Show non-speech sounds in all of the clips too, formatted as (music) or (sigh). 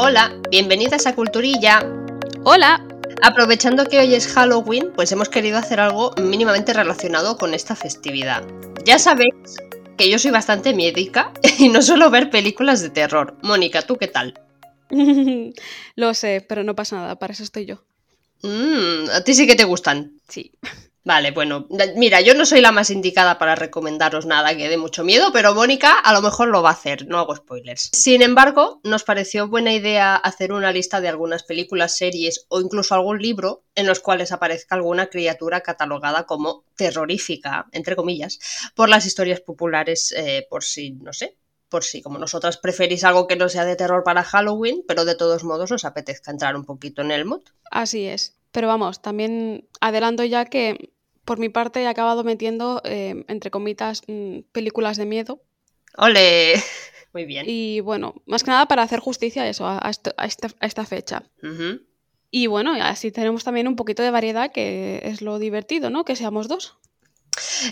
Hola, bienvenidas a Culturilla. Hola. Aprovechando que hoy es Halloween, pues hemos querido hacer algo mínimamente relacionado con esta festividad. Ya sabéis que yo soy bastante miedica (laughs) y no suelo ver películas de terror. Mónica, ¿tú qué tal? (laughs) Lo sé, pero no pasa nada, para eso estoy yo. Mm, a ti sí que te gustan. Sí. Vale, bueno, mira, yo no soy la más indicada para recomendaros nada que dé mucho miedo, pero Mónica a lo mejor lo va a hacer, no hago spoilers. Sin embargo, nos pareció buena idea hacer una lista de algunas películas, series o incluso algún libro en los cuales aparezca alguna criatura catalogada como terrorífica, entre comillas, por las historias populares, eh, por si, no sé, por si como nosotras preferís algo que no sea de terror para Halloween, pero de todos modos os apetezca entrar un poquito en el mood. Así es. Pero vamos, también adelanto ya que por mi parte he acabado metiendo, eh, entre comitas, mm, películas de miedo. ¡Ole! (laughs) Muy bien. Y bueno, más que nada para hacer justicia a eso, a, esta, fecha. Y bueno, así tenemos también un poquito de variedad, que es lo divertido, ¿no? Que seamos dos.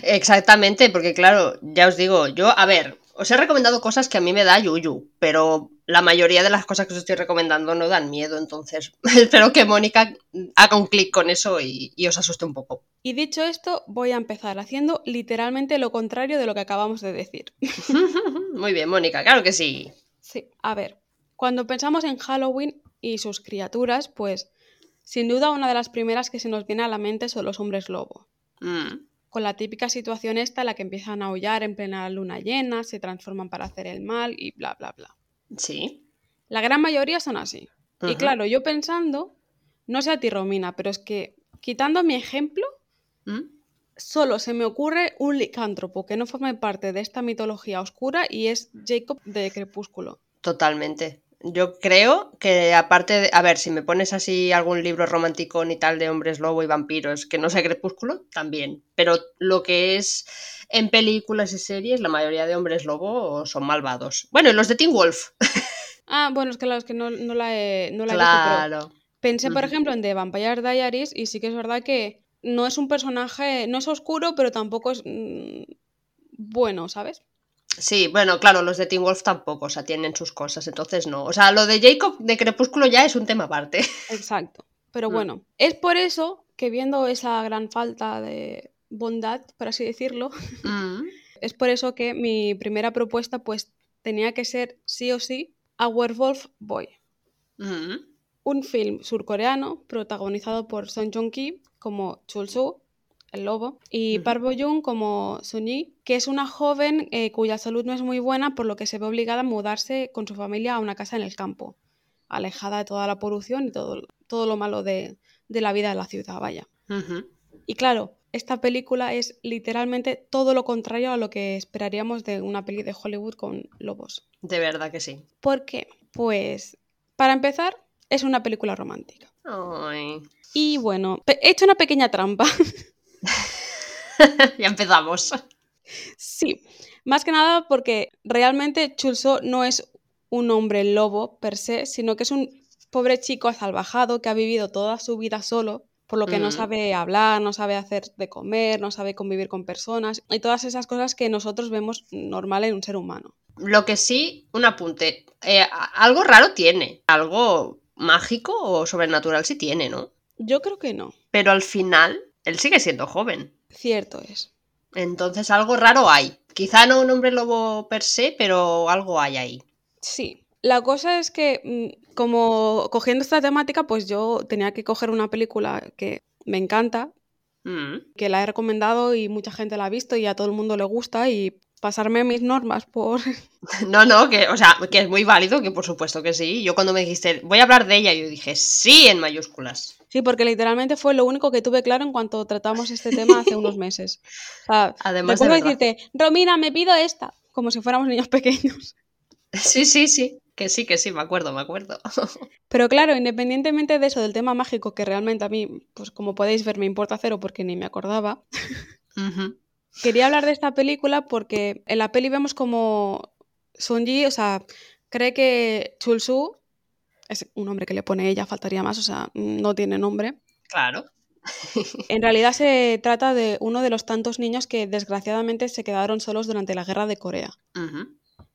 Exactamente, porque claro, ya os digo, yo, a ver, os he recomendado cosas que a mí me da yuyu, pero la mayoría de las cosas que os estoy recomendando no dan miedo, entonces (laughs) espero que Mónica haga un clic con eso y, os asuste un poco. Y dicho esto, voy a empezar haciendo literalmente lo contrario de lo que acabamos de decir. (laughs) Muy bien, Mónica, claro que sí. Sí, a ver, cuando pensamos en Halloween y sus criaturas, pues sin duda una de las primeras que se nos viene a la mente son los hombres lobo. Mm con la típica situación esta en la que empiezan a aullar en plena luna llena, se transforman para hacer el mal y bla, bla, bla. Sí. La gran mayoría son así. Y claro, yo pensando, no sé a ti, Romina, pero es que quitando mi ejemplo, ¿Mm? solo se me ocurre un licántropo que no forme parte de esta mitología oscura y es Jacob de Crepúsculo. Totalmente. Yo creo que aparte de, a ver, si me pones así algún libro romántico ni tal de hombres lobo y vampiros que no sea crepúsculo, también. Pero lo que es en películas y series, la mayoría de hombres lobo son malvados. Bueno, y los de Teen Wolf. (laughs) Ah, bueno, es que los que no, la he, no la claro. visto, pensé, por ejemplo, en The Vampire Diaries y sí que es verdad que no es un personaje, no es oscuro, pero tampoco es mm, bueno, ¿sabes? Sí, bueno, claro, los de Teen Wolf tampoco, o sea, tienen sus cosas, entonces no. O sea, lo de Jacob de Crepúsculo ya es un tema aparte. (laughs) Exacto. Pero mm. bueno, es por eso que viendo esa gran falta de bondad, por así decirlo, (laughs) mm. es por eso que mi primera propuesta pues tenía que ser sí o sí A Werewolf Boy. Mm. Un film surcoreano protagonizado por Son Joong-ki como Chul Soo el lobo, y Parvo Jung como Sunyi, que es una joven eh, cuya salud no es muy buena, por lo que se ve obligada a mudarse con su familia a una casa en el campo, alejada de toda la polución y todo, todo lo malo de, la vida de la ciudad, vaya. Y claro, esta película es literalmente todo lo contrario a lo que esperaríamos de una peli de Hollywood con lobos. De verdad que sí. ¿Por qué? Pues, para empezar, es una película romántica. Y bueno, he hecho una pequeña trampa. (laughs) (laughs) ya empezamos. Sí, más que nada porque realmente Chulso no es un hombre lobo per se, sino que es un pobre chico asalvajado que ha vivido toda su vida solo, por lo que no mm. sabe hablar, no sabe hacer de comer, no sabe convivir con personas y todas esas cosas que nosotros vemos normal en un ser humano. Lo que sí, un apunte, eh, algo raro tiene, algo mágico o sobrenatural sí tiene, ¿no? Yo creo que no. Pero al final él sigue siendo joven. Cierto es. Entonces algo raro hay. Quizá no un hombre lobo per se, pero algo hay ahí. Sí. La cosa es que, mm, como cogiendo esta temática, pues yo tenía que coger una película que me encanta, mm. que la he recomendado y mucha gente la ha visto y a todo el mundo le gusta y pasarme mis normas por... (laughs) No, no, que, o sea, que es muy válido, que por supuesto que sí. Yo cuando me dijiste, voy a hablar de ella, yo dije, sí, en mayúsculas. Sí, porque literalmente fue lo único que tuve claro en cuanto tratamos este tema hace unos (laughs) meses. O sea, Además de decirte, Romina, me pido esta, como si fuéramos niños pequeños. Sí, sí, sí, que sí, que sí, me acuerdo, me acuerdo. (laughs) Pero claro, independientemente de eso, del tema mágico, que realmente a mí, pues como podéis ver, me importa cero porque ni me acordaba. Quería hablar de esta película porque en la peli vemos como Sonji, o sea, cree que Chulsu es un nombre que le pone ella, faltaría más, o sea, no tiene nombre. Claro. En realidad se trata de uno de los tantos niños que desgraciadamente se quedaron solos durante la guerra de Corea.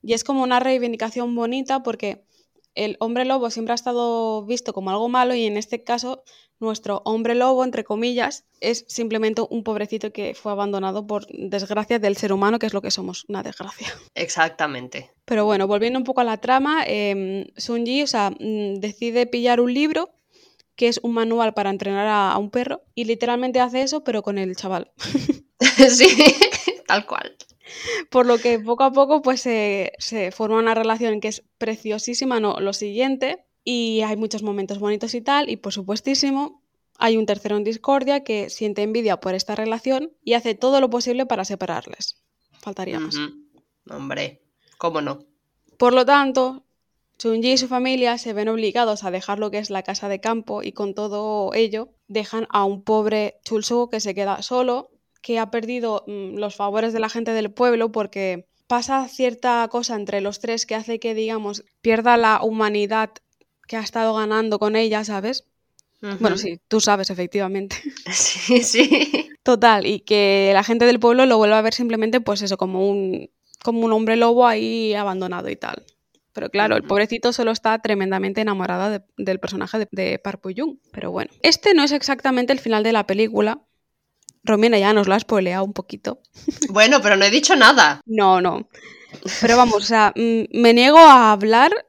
Y es como una reivindicación bonita porque el hombre lobo siempre ha estado visto como algo malo y en este caso nuestro hombre lobo, entre comillas, es simplemente un pobrecito que fue abandonado por desgracia del ser humano, que es lo que somos, una desgracia. Exactamente. Pero bueno, volviendo un poco a la trama, eh, Sun-Ji, o sea, mm, decide pillar un libro que es un manual para entrenar a, un perro y literalmente hace eso, pero con el chaval. (laughs) sí, (laughs) tal cual. Por lo que poco a poco pues se, se forma una relación que es preciosísima, no, lo siguiente, y hay muchos momentos bonitos y tal, y por supuestísimo hay un tercero en discordia que siente envidia por esta relación y hace todo lo posible para separarles. Faltaría más. Hombre, ¿cómo no? Por lo tanto, Chunji y su familia se ven obligados a dejar lo que es la casa de campo y con todo ello dejan a un pobre Chulsu que se queda solo, que ha perdido mm, los favores de la gente del pueblo porque pasa cierta cosa entre los tres que hace que, digamos, pierda la humanidad que ha estado ganando con ella, ¿sabes? Bueno, sí, tú sabes, efectivamente. (laughs) (laughs) Sí, sí. Total, y que la gente del pueblo lo vuelva a ver simplemente, pues eso, como un, como un hombre lobo ahí abandonado y tal. Pero claro, el pobrecito solo está tremendamente enamorado del personaje de, de Park Bo Pero bueno, este no es exactamente el final de la película. Romina ya nos lo ha spoileado un poquito. (laughs) Bueno, pero no he dicho nada. No, no. Pero vamos, o sea, mm, me niego a hablar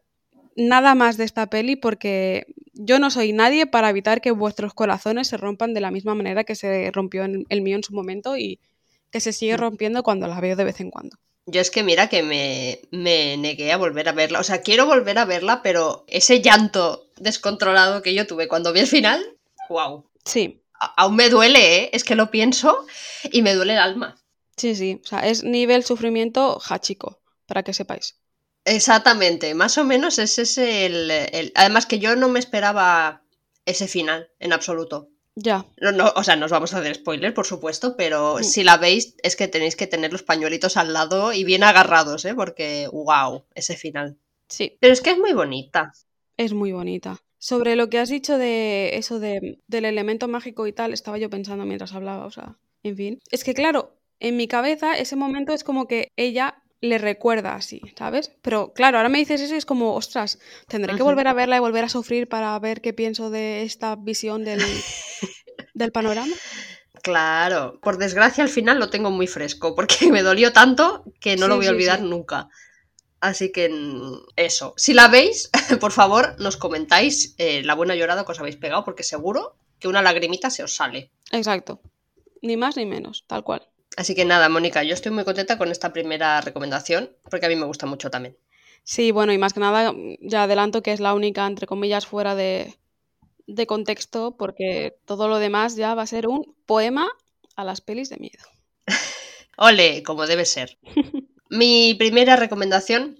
nada más de esta peli porque yo no soy nadie para evitar que vuestros corazones se rompan de la misma manera que se rompió el mío en su momento y que se sigue rompiendo cuando la veo de vez en cuando. Yo es que mira que me, me negué a volver a verla. O sea, quiero volver a verla, pero ese llanto descontrolado que yo tuve cuando vi el final, wow. Sí. Aún me duele, ¿eh? Es que lo pienso y me duele el alma. Sí, sí. O sea, es nivel sufrimiento hachico, para que sepáis. Exactamente, más o menos ese es el, Además que yo no me esperaba ese final, en absoluto. Ya. No, o sea, nos vamos a hacer spoiler, por supuesto, pero si la veis es que tenéis que tener los pañuelitos al lado y bien agarrados, ¿eh? Porque, wow, ese final. Sí. Pero es que es muy bonita. Es muy bonita. Sobre lo que has dicho de eso de, del elemento mágico y tal, estaba yo pensando mientras hablaba, o sea, en fin. Es que claro, en mi cabeza ese momento es como que ella le recuerda así, ¿sabes? Pero claro, ahora me dices eso y es como, ostras, tendré que volver a verla y volver a sufrir para ver qué pienso de esta visión del, (laughs) del panorama. Claro, por desgracia al final lo tengo muy fresco porque (laughs) me dolió tanto que no lo voy a olvidar nunca. Así que mm, eso, si la veis, (laughs) por favor nos comentáis eh, la buena llorada que os habéis pegado porque seguro que una lagrimita se os sale. Exacto, ni más ni menos, tal cual. Así que nada, Mónica, yo estoy muy contenta con esta primera recomendación, porque a mí me gusta mucho también. Sí, bueno, y más que nada, ya adelanto que es la única, entre comillas, fuera de, de contexto, porque todo lo demás ya va a ser un poema a las pelis de miedo. (laughs) Ole, como debe ser. (laughs) Mi primera recomendación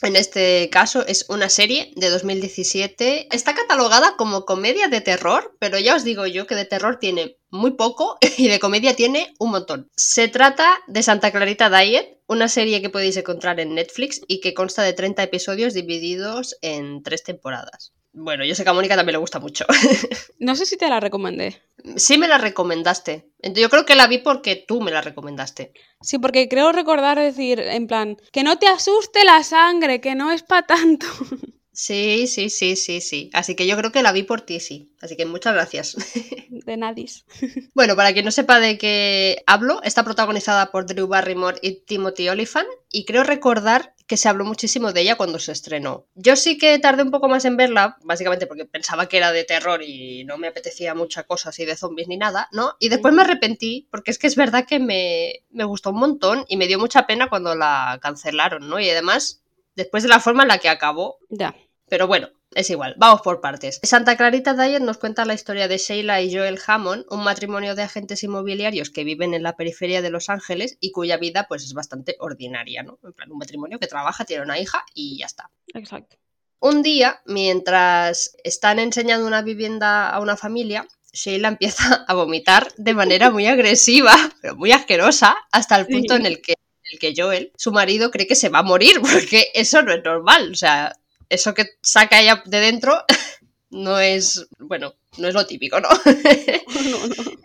en este caso es una serie de 2017. Está catalogada como comedia de terror, pero ya os digo yo que de terror tiene muy poco (laughs) y de comedia tiene un montón. Se trata de Santa Clarita Diet, una serie que podéis encontrar en Netflix y que consta de 30 episodios divididos en tres temporadas. Bueno, yo sé que a Mónica también le gusta mucho. (laughs) No sé si te la recomendé. Sí me la recomendaste. Yo creo que la vi porque tú me la recomendaste. Sí, porque creo recordar decir, en plan, que no te asuste la sangre, que no es para tanto. (laughs) Sí, sí, sí, sí, sí. Así que yo creo que la vi por ti, sí. Así que muchas gracias. (laughs) De nadis. Bueno, para quien no sepa de qué hablo, está protagonizada por Drew Barrymore y Timothy Olyphant y creo recordar que se habló muchísimo de ella cuando se estrenó. Yo sí que tardé un poco más en verla, básicamente porque pensaba que era de terror y no me apetecía mucha cosa así de zombies ni nada, ¿no? Y después me arrepentí porque es que es verdad que me, me gustó un montón y me dio mucha pena cuando la cancelaron, ¿no? Y además, después de la forma en la que acabó. Ya. Pero bueno, es igual, vamos por partes. Santa Clarita Dyer nos cuenta la historia de Sheila y Joel Hammond, un matrimonio de agentes inmobiliarios que viven en la periferia de Los Ángeles y cuya vida pues es bastante ordinaria, ¿no? En plan, un matrimonio que trabaja, tiene una hija y ya está. Exacto. Un día, mientras están enseñando una vivienda a una familia, Sheila empieza a vomitar de manera muy agresiva, pero muy asquerosa, hasta el punto en el que en el que Joel, su marido, cree que se va a morir, (laughs) porque eso no es normal. O sea, eso que saca ella de dentro (laughs) no es, bueno, no es lo típico, (laughs) ¿no?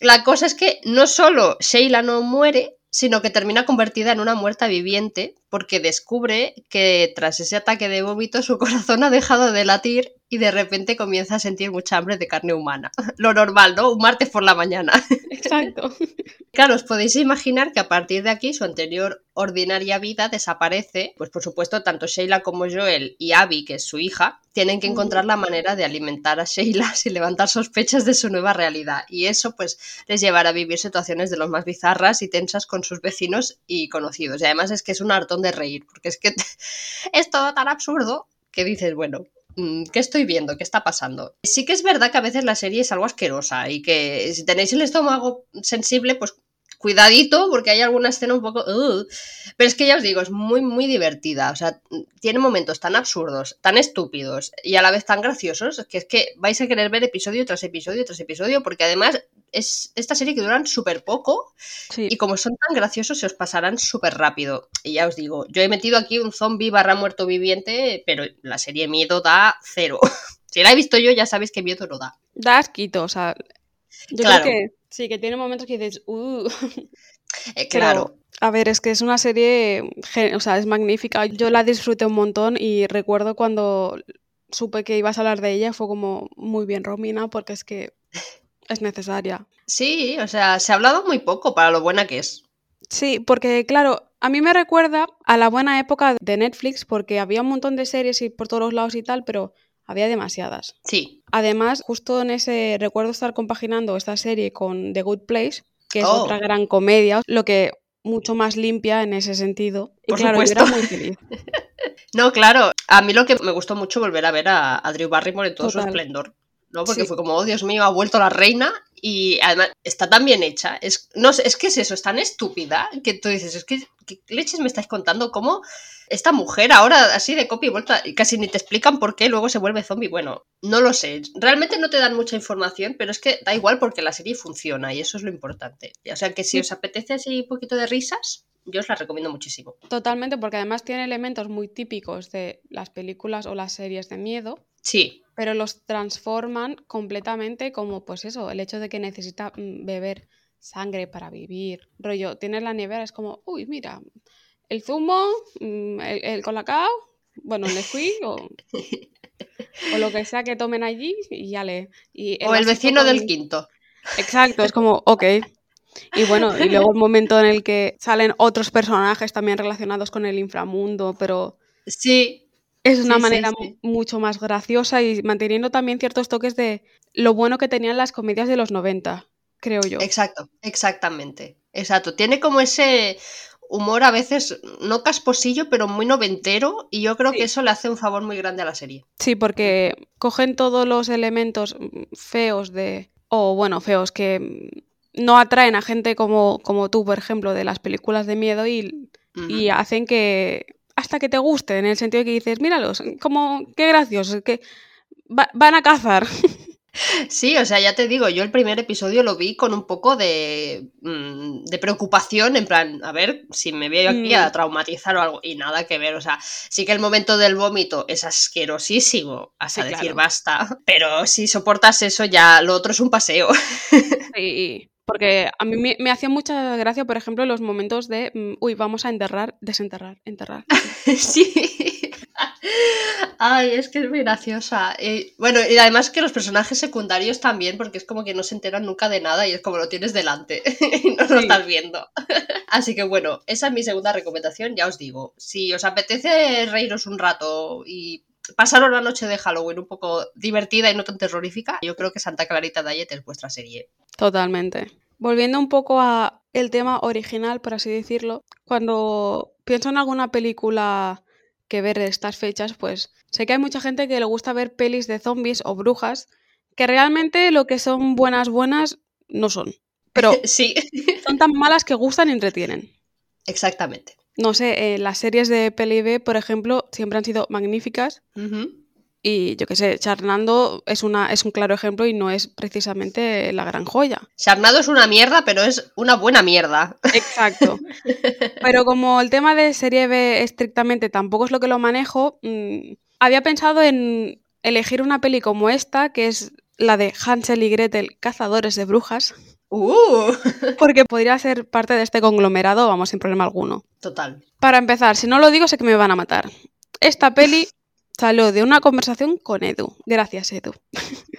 La cosa es que no solo Sheila no muere, sino que termina convertida en una muerta viviente porque descubre que tras ese ataque de vómito su (laughs) corazón ha dejado de latir y de repente comienza a sentir mucha hambre de carne humana. (laughs) Lo normal, ¿no? Un martes por la mañana. Exacto. (laughs) Claro, os podéis imaginar que a partir de aquí su anterior ordinaria vida desaparece, pues por supuesto tanto Sheila como Joel y Abby, que es su hija, tienen que encontrar la manera de alimentar a Sheila sin levantar sospechas de su nueva realidad y eso pues les llevará a vivir situaciones de los más bizarras y tensas con sus vecinos y conocidos. Y además es que es un hartón de reír, porque es que (laughs) es todo tan absurdo que dices, bueno, mm, ¿qué estoy viendo? ¿Qué está pasando? Sí que es verdad que a veces la serie es algo asquerosa y que si tenéis el estómago sensible, pues cuidadito porque hay alguna escena un poco... pero es que ya os digo, es muy, muy divertida. O sea, tiene momentos tan absurdos, tan estúpidos y a la vez tan graciosos que es que vais a querer ver episodio tras episodio tras episodio porque además es esta serie que duran súper poco y como son tan graciosos se os pasarán súper rápido. Y ya os digo, yo he metido aquí un zombie barra muerto viviente, pero la serie miedo da cero. (laughs) si la he visto yo ya sabéis que miedo no da. Da asquito, o sea... Yo creo que Sí, que tiene momentos que dices, uh. (laughs) Eh, claro. a ver, es que es una serie, o sea, es magnífica. Yo la disfruté un montón y recuerdo cuando supe que ibas a hablar de ella, fue como muy bien, Romina, porque es que es necesaria. Sí, o sea, se ha hablado muy poco para lo buena que es. Sí, porque claro, a mí me recuerda a la buena época de Netflix, porque había un montón de series y por todos lados y tal, pero había demasiadas. Sí. Además, justo en ese recuerdo estar compaginando esta serie con The Good Place, que es Oh. otra gran comedia, lo que mucho más limpia en ese sentido. Y Por claro, yo supuesto. era muy feliz. (laughs) No, claro, a mí lo que me gustó mucho volver a ver a, a Drew Barrymore en todo su esplendor, ¿no? Porque Sí. fue como, oh Dios mío, ha vuelto la reina y además está tan bien hecha. Es, no es que es eso, es tan estúpida que tú dices, es que, ¿qué leches me estáis contando? ¿Cómo esta mujer ahora así de copia y vuelta, casi ni te explican por qué luego se vuelve zombie? Bueno, no lo sé. Realmente no te dan mucha información, pero es que da igual porque la serie funciona y eso es lo importante. O sea que si Sí. os apetece así un poquito de risas, yo os la recomiendo muchísimo. Totalmente, porque además tiene elementos muy típicos de las películas o las series de miedo, Sí, pero los transforman completamente como pues eso, el hecho de que necesita mm, beber sangre para vivir. Rollo, tienes la nevera, es como, uy, mira, el zumo, mm, el, el colacao, bueno, el Nesquik o, o lo que sea que tomen allí y ya le... Y o el vecino con- del quinto. Exacto, es como, ok. Y bueno, y luego el momento en el que salen otros personajes también relacionados con el inframundo, pero Sí, es una Sí, manera sí. mucho más graciosa y manteniendo también ciertos toques de lo bueno que tenían las comedias de los 90, creo yo. exacto, exactamente. Exacto. Tiene como ese humor a veces no casposillo, pero muy noventero, y yo creo Sí. que eso le hace un favor muy grande a la serie. Sí, porque cogen todos los elementos feos de, o bueno, feos que no atraen a gente como, como tú, por ejemplo, de las películas de miedo y, y hacen que hasta que te guste, en el sentido de que dices, míralos, como qué graciosos, que va- van a cazar. (laughs) Sí, o sea, ya te digo, yo el primer episodio lo vi con un poco de, mm, de preocupación, en plan, a ver si me veo aquí a Mm. traumatizar o algo, y nada que ver, o sea, sí que el momento del vómito es asquerosísimo, hasta Sí, decir claro. basta, pero si soportas eso ya, lo otro es un paseo. Sí, porque a mí me, me hacía mucha gracia, por ejemplo, los momentos de, mm, uy, vamos a enterrar, desenterrar, enterrar. (laughs) Sí. Ay, es que es muy graciosa. Bueno, y además que los personajes secundarios también, porque es como que no se enteran nunca de nada y es como lo tienes delante (laughs) y no lo estás viendo. (laughs) Así que bueno, esa es mi segunda recomendación, ya os digo. Si os apetece reíros un rato y pasaros la noche de Halloween un poco divertida y no tan terrorífica, yo creo que Santa Clarita Diet es vuestra serie. Totalmente. Volviendo un poco a el tema original, por así decirlo, cuando pienso en alguna película que ver de estas fechas, pues sé que hay mucha gente que le gusta ver pelis de zombies o brujas, que realmente lo que son buenas buenas no son. Pero (laughs) Sí, son tan malas que gustan y entretienen. exactamente. No sé, eh, las series de peli B, por ejemplo, siempre han sido magníficas y yo qué sé, Charnando es, una, es un claro ejemplo y no es precisamente la gran joya. Sarnado es una mierda, pero es una buena mierda. Exacto. Pero como el tema de serie B estrictamente tampoco es lo que lo manejo, mm, había pensado en elegir una peli como esta, que es la de Hansel y Gretel, Cazadores de Brujas, Uh. (laughs) Porque podría ser parte de este conglomerado, vamos, sin problema alguno. Total. Para empezar, si no lo digo, sé que me van a matar. Esta peli (laughs) salió de una conversación con Edu. Gracias, Edu.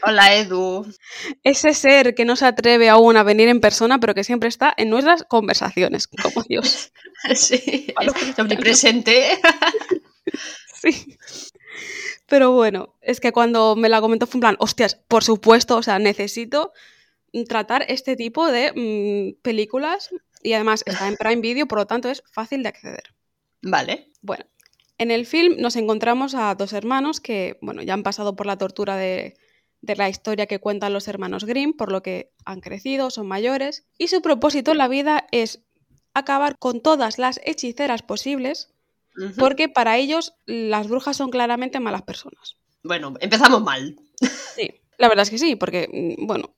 Hola, Edu. (laughs) Ese ser que no se atreve aún a venir en persona, pero que siempre está en nuestras conversaciones, como Dios. Sí, omnipresente. Sí. Pero bueno, es que cuando me la comentó fue en plan, hostias, por supuesto, o sea, necesito tratar este tipo de mm, películas y además está en Prime Video, por lo tanto es fácil de acceder. Vale. Bueno, en el film nos encontramos a dos hermanos que, bueno, ya han pasado por la tortura de, de la historia que cuentan los hermanos Grimm, por lo que han crecido, son mayores, y su propósito en la vida es acabar con todas las hechiceras posibles, porque para ellos las brujas son claramente malas personas. Bueno, empezamos mal. Sí, la verdad es que sí, porque, mm, bueno,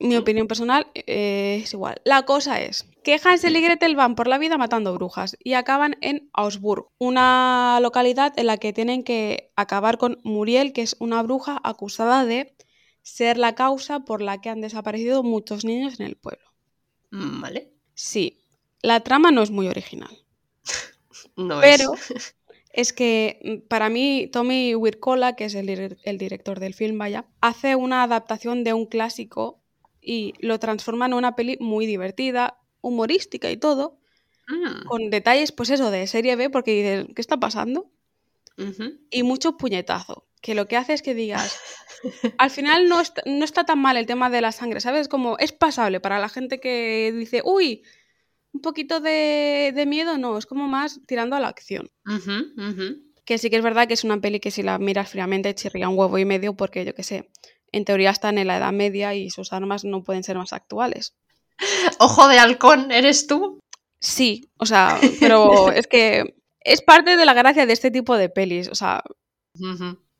mi opinión personal eh, es igual. La cosa es que Hansel y Gretel van por la vida matando brujas y acaban en Augsburg, una localidad en la que tienen que acabar con Muriel, que es una bruja acusada de ser la causa por la que han desaparecido muchos niños en el pueblo. Mm, vale. Sí, la trama no es muy original. (laughs) no pero es. (laughs) es que mm, para mí Tommy Wirkola, que es el, el director del film, vaya, hace una adaptación de un clásico y lo transforma en una peli muy divertida, humorística y todo, Mm, con detalles, pues eso, de serie B, porque dices, ¿qué está pasando? Y mucho puñetazo, que lo que hace es que digas, (laughs) al final no está, no está tan mal el tema de la sangre, ¿sabes? Como es pasable para la gente que dice, uy, un poquito de, de miedo, no, es como más tirando a la acción. Que sí que es verdad que es una peli que si la miras fríamente chirría un huevo y medio, porque yo qué sé, en teoría están en la Edad Media y sus armas no pueden ser más actuales. (laughs) Ojo de halcón, ¿eres tú? Sí, o sea, (laughs) pero es que es parte de la gracia de este tipo de pelis. O sea,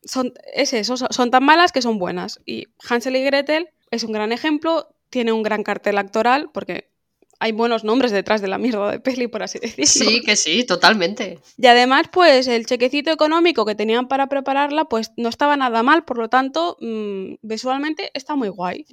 son, es eso, son, son tan malas que son buenas. Y Hansel y Gretel es un gran ejemplo, tiene un gran cartel actoral, porque hay buenos nombres detrás de la mierda de peli, por así decirlo. Sí, que sí, totalmente. Y además, pues el chequecito económico que tenían para prepararla, pues no estaba nada mal, por lo tanto, mm, visualmente está muy guay.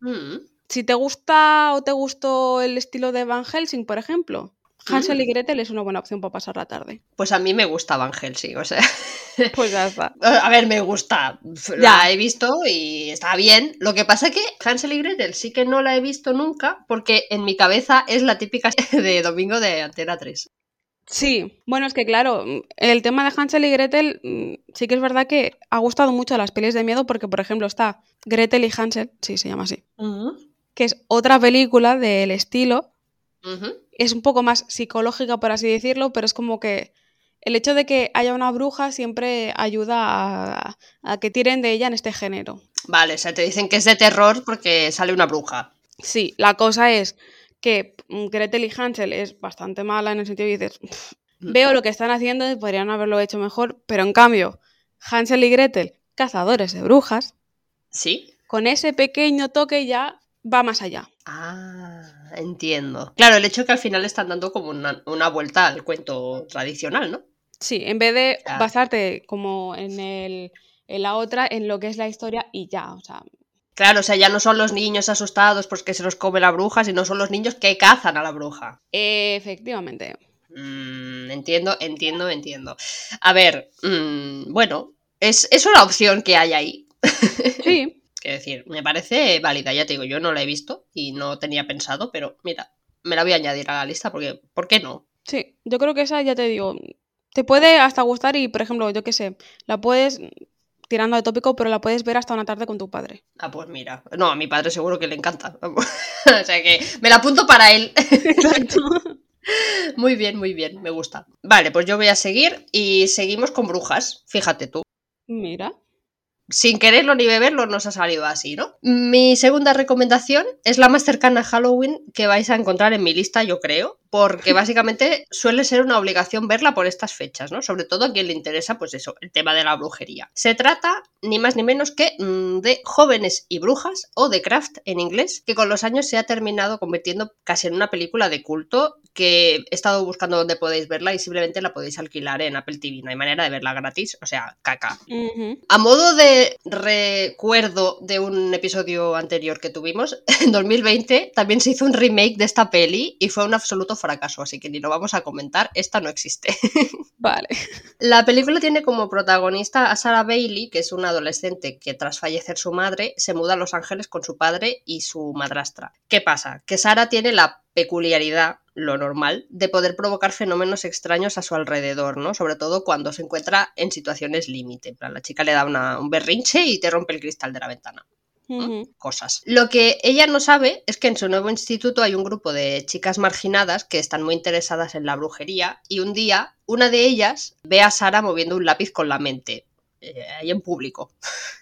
Mm. Si te gusta o te gustó el estilo de Van Helsing, por ejemplo, Hansel y Gretel es una buena opción para pasar la tarde. Pues a mí me gusta Van Helsing, o sea. (laughs) Pues ya está. A ver, me gusta. Ya. La he visto y está bien. Lo que pasa es que Hansel y Gretel sí que no la he visto nunca porque en mi cabeza es la típica (laughs) de domingo de Antena 3. Sí, bueno, es que claro, el tema de Hansel y Gretel mm, sí que es verdad que ha gustado mucho a las pelis de miedo porque, por ejemplo, está Gretel y Hansel, sí, se llama así, que es otra película del estilo. Es un poco más psicológica, por así decirlo, pero es como que el hecho de que haya una bruja siempre ayuda a, a que tiren de ella en este género. Vale, o sea, te dicen que es de terror porque sale una bruja. Sí, la cosa es que mm, Gretel y Hansel es bastante mala en el sentido de que dices, "Pff, veo lo que están haciendo y podrían haberlo hecho mejor, pero en cambio, Hansel y Gretel, cazadores de brujas, ¿Sí? con ese pequeño toque ya va más allá. Ah, entiendo. Claro, el hecho que al final están dando como una, una vuelta al cuento tradicional, ¿no? Sí, en vez de Ya. basarte como en, el, en la otra, en lo que es la historia y ya, o sea, Claro, o sea, ya no son los niños asustados porque se los come la bruja, sino son los niños que cazan a la bruja. efectivamente. Mm, entiendo, entiendo, entiendo. A ver, mm, bueno, es, es una opción que hay ahí. Sí, (laughs) Quiero decir, me parece válida, ya te digo, yo no la he visto y no tenía pensado, pero mira, me la voy a añadir a la lista porque, ¿por qué no? sí, yo creo que esa ya te digo, te puede hasta gustar y, por ejemplo, yo qué sé, la puedes, tirando de tópico, pero la puedes ver hasta una tarde con tu padre. Ah, pues mira, no, a mi padre seguro que le encanta. (laughs) o sea que me la apunto para él. (laughs) Exacto. muy bien, muy bien, me gusta. Vale, pues yo voy a seguir y seguimos con brujas, fíjate tú. Mira. Sin quererlo ni beberlo nos ha salido así, ¿no? Mi segunda recomendación es la más cercana a Halloween que vais a encontrar en mi lista, yo creo, porque (laughs) básicamente suele ser una obligación verla por estas fechas, ¿no? Sobre todo a quien le interesa, pues eso, el tema de la brujería. Se trata ni más ni menos que mm, de Jóvenes y Brujas, o The Craft en inglés, que con los años se ha terminado convirtiendo casi en una película de culto que he estado buscando donde podéis verla y simplemente la podéis alquilar en Apple TV. No hay manera de verla gratis, o sea, caca. A modo de recuerdo de un episodio anterior que tuvimos, (laughs) en 2020 también se hizo un remake de esta peli y fue un absoluto fracaso, así que ni lo vamos a comentar, esta no existe. (laughs) Vale. La película tiene como protagonista a Sarah Bailey, que es una adolescente que tras fallecer su madre se muda a Los Ángeles con su padre y su madrastra. ¿Qué pasa? Que Sarah tiene la peculiaridad, lo normal, de poder provocar fenómenos extraños a su alrededor, ¿no? Sobre todo cuando se encuentra en situaciones límite. La chica le da un berrinche y te rompe el cristal de la ventana. Cosas. Lo que ella no sabe es que en su nuevo instituto hay un grupo de chicas marginadas que están muy interesadas en la brujería y un día una de ellas ve a Sara moviendo un lápiz con la mente. Eh, ahí en público.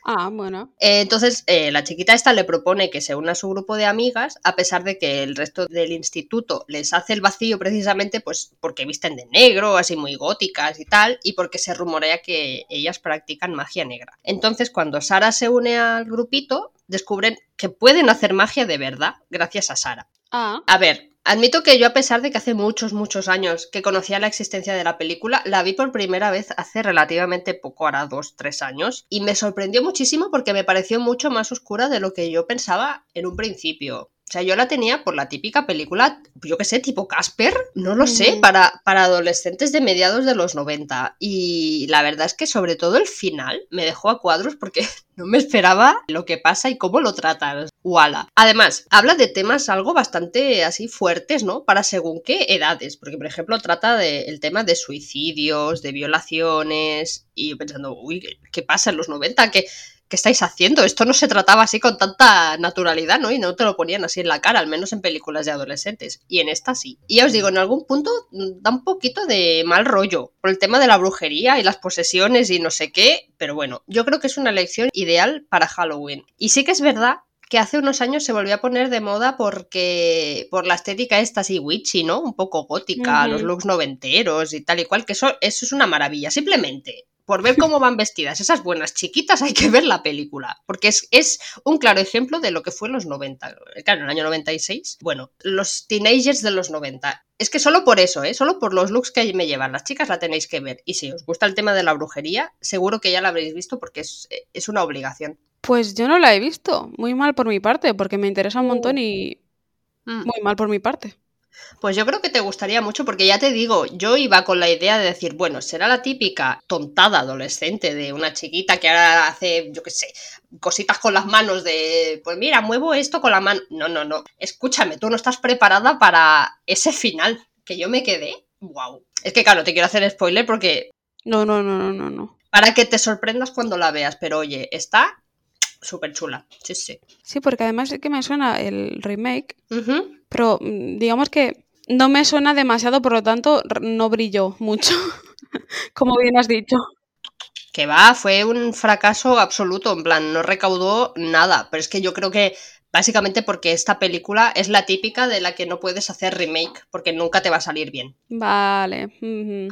Ah, bueno. Eh, entonces, eh, la chiquita esta le propone que se una a su grupo de amigas, a pesar de que el resto del instituto les hace el vacío precisamente pues porque visten de negro, así muy góticas y tal, y porque se rumorea que ellas practican magia negra. Entonces, cuando Sara se une al grupito, descubren que pueden hacer magia de verdad gracias a Sara. Ah. A ver, Admito que yo, a pesar de que hace muchos, muchos años que conocía la existencia de la película, la vi por primera vez hace relativamente poco, ahora dos, tres años, y me sorprendió muchísimo porque me pareció mucho más oscura de lo que yo pensaba en un principio. O sea, yo la tenía por la típica película, yo qué sé, tipo Casper, no lo sé, para, para adolescentes de mediados de los 90. Y la verdad es que sobre todo el final me dejó a cuadros porque (laughs) no me esperaba lo que pasa y cómo lo tratan. Wala. Además, habla de temas algo bastante así fuertes, ¿no? Para según qué edades. Porque, por ejemplo, trata del tema de suicidios, de violaciones. Y yo pensando, uy, ¿qué pasa en los 90? Que ¿qué estáis haciendo? Esto no se trataba así con tanta naturalidad, ¿no? Y no te lo ponían así en la cara, al menos en películas de adolescentes. Y en esta sí. Y ya os digo, en algún punto da un poquito de mal rollo por el tema de la brujería y las posesiones y no sé qué. Pero bueno, yo creo que es una elección ideal para Halloween. Y sí que es verdad que hace unos años se volvió a poner de moda porque por la estética esta así witchy, ¿no? Un poco gótica, los looks noventeros y tal y cual, que eso, eso es una maravilla. Simplemente por ver cómo van vestidas esas buenas chiquitas hay que ver la película, porque es, es un claro ejemplo de lo que fue en los 90, claro, en el año 96, bueno, los teenagers de los 90. Es que solo por eso, ¿eh? solo por los looks que me llevan las chicas la tenéis que ver. Y si os gusta el tema de la brujería, seguro que ya la habréis visto porque es, es una obligación. Pues yo no la he visto, muy mal por mi parte, porque me interesa un montón y mm. muy mal por mi parte. Pues yo creo que te gustaría mucho porque ya te digo, yo iba con la idea de decir, bueno, será la típica tontada adolescente de una chiquita que ahora hace, yo qué sé, cositas con las manos de, pues mira, muevo esto con la mano. No, no, no. Escúchame, tú no estás preparada para ese final que yo me quedé. Wow. Es que claro, te quiero hacer spoiler porque... No, no, no, no, no, no. Para que te sorprendas cuando la veas, pero oye, está súper chula. Sí, sí. Sí, porque además es que me suena el remake, pero mm, digamos que no me suena demasiado, por lo tanto no brilló mucho, (laughs) como bien has dicho. Que va, fue un fracaso absoluto, en plan, no recaudó nada, pero es que yo creo que Básicamente porque esta película es la típica de la que no puedes hacer remake porque nunca te va a salir bien. Vale.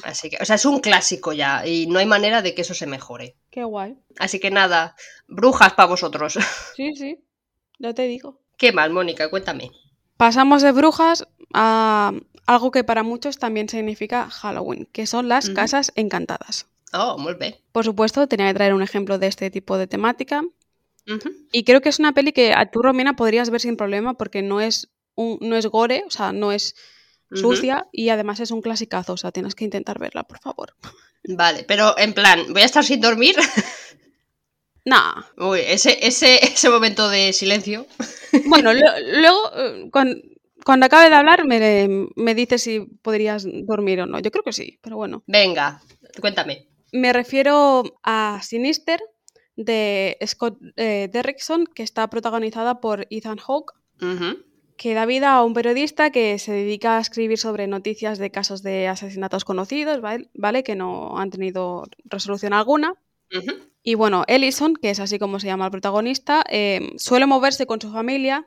Así que, o sea, es un clásico ya y no hay manera de que eso se mejore. Qué guay. Así que nada, brujas para vosotros. (laughs) Sí, sí, ya te digo. ¿Qué mal, Mónica? Cuéntame. Pasamos de brujas a algo que para muchos también significa Halloween, que son las casas encantadas. Oh, muy bien. Por supuesto, tenía que traer un ejemplo de este tipo de temática. Y creo que es una peli que a tú, Romina, podrías ver sin problema porque no es, un, no es gore, o sea, no es sucia y además es un clasicazo, o sea, tienes que intentar verla, por favor. Vale, pero en plan, ¿voy a estar sin dormir? (laughs) Nah. Uy, ese, ese, ese momento de silencio. (laughs) Bueno, luego, eh, cuando, cuando, acabe de hablar, me, me dices si podrías dormir o no. Yo creo que sí, pero bueno. Venga, cuéntame. Me refiero a Sinister, de Scott eh, Derrickson, que está protagonizada por Ethan Hawke, que da vida a un periodista que se dedica a escribir sobre noticias de casos de asesinatos conocidos, ¿vale? Que no han tenido resolución alguna. Y bueno, Ellison, que es así como se llama el protagonista, eh, suele moverse con su familia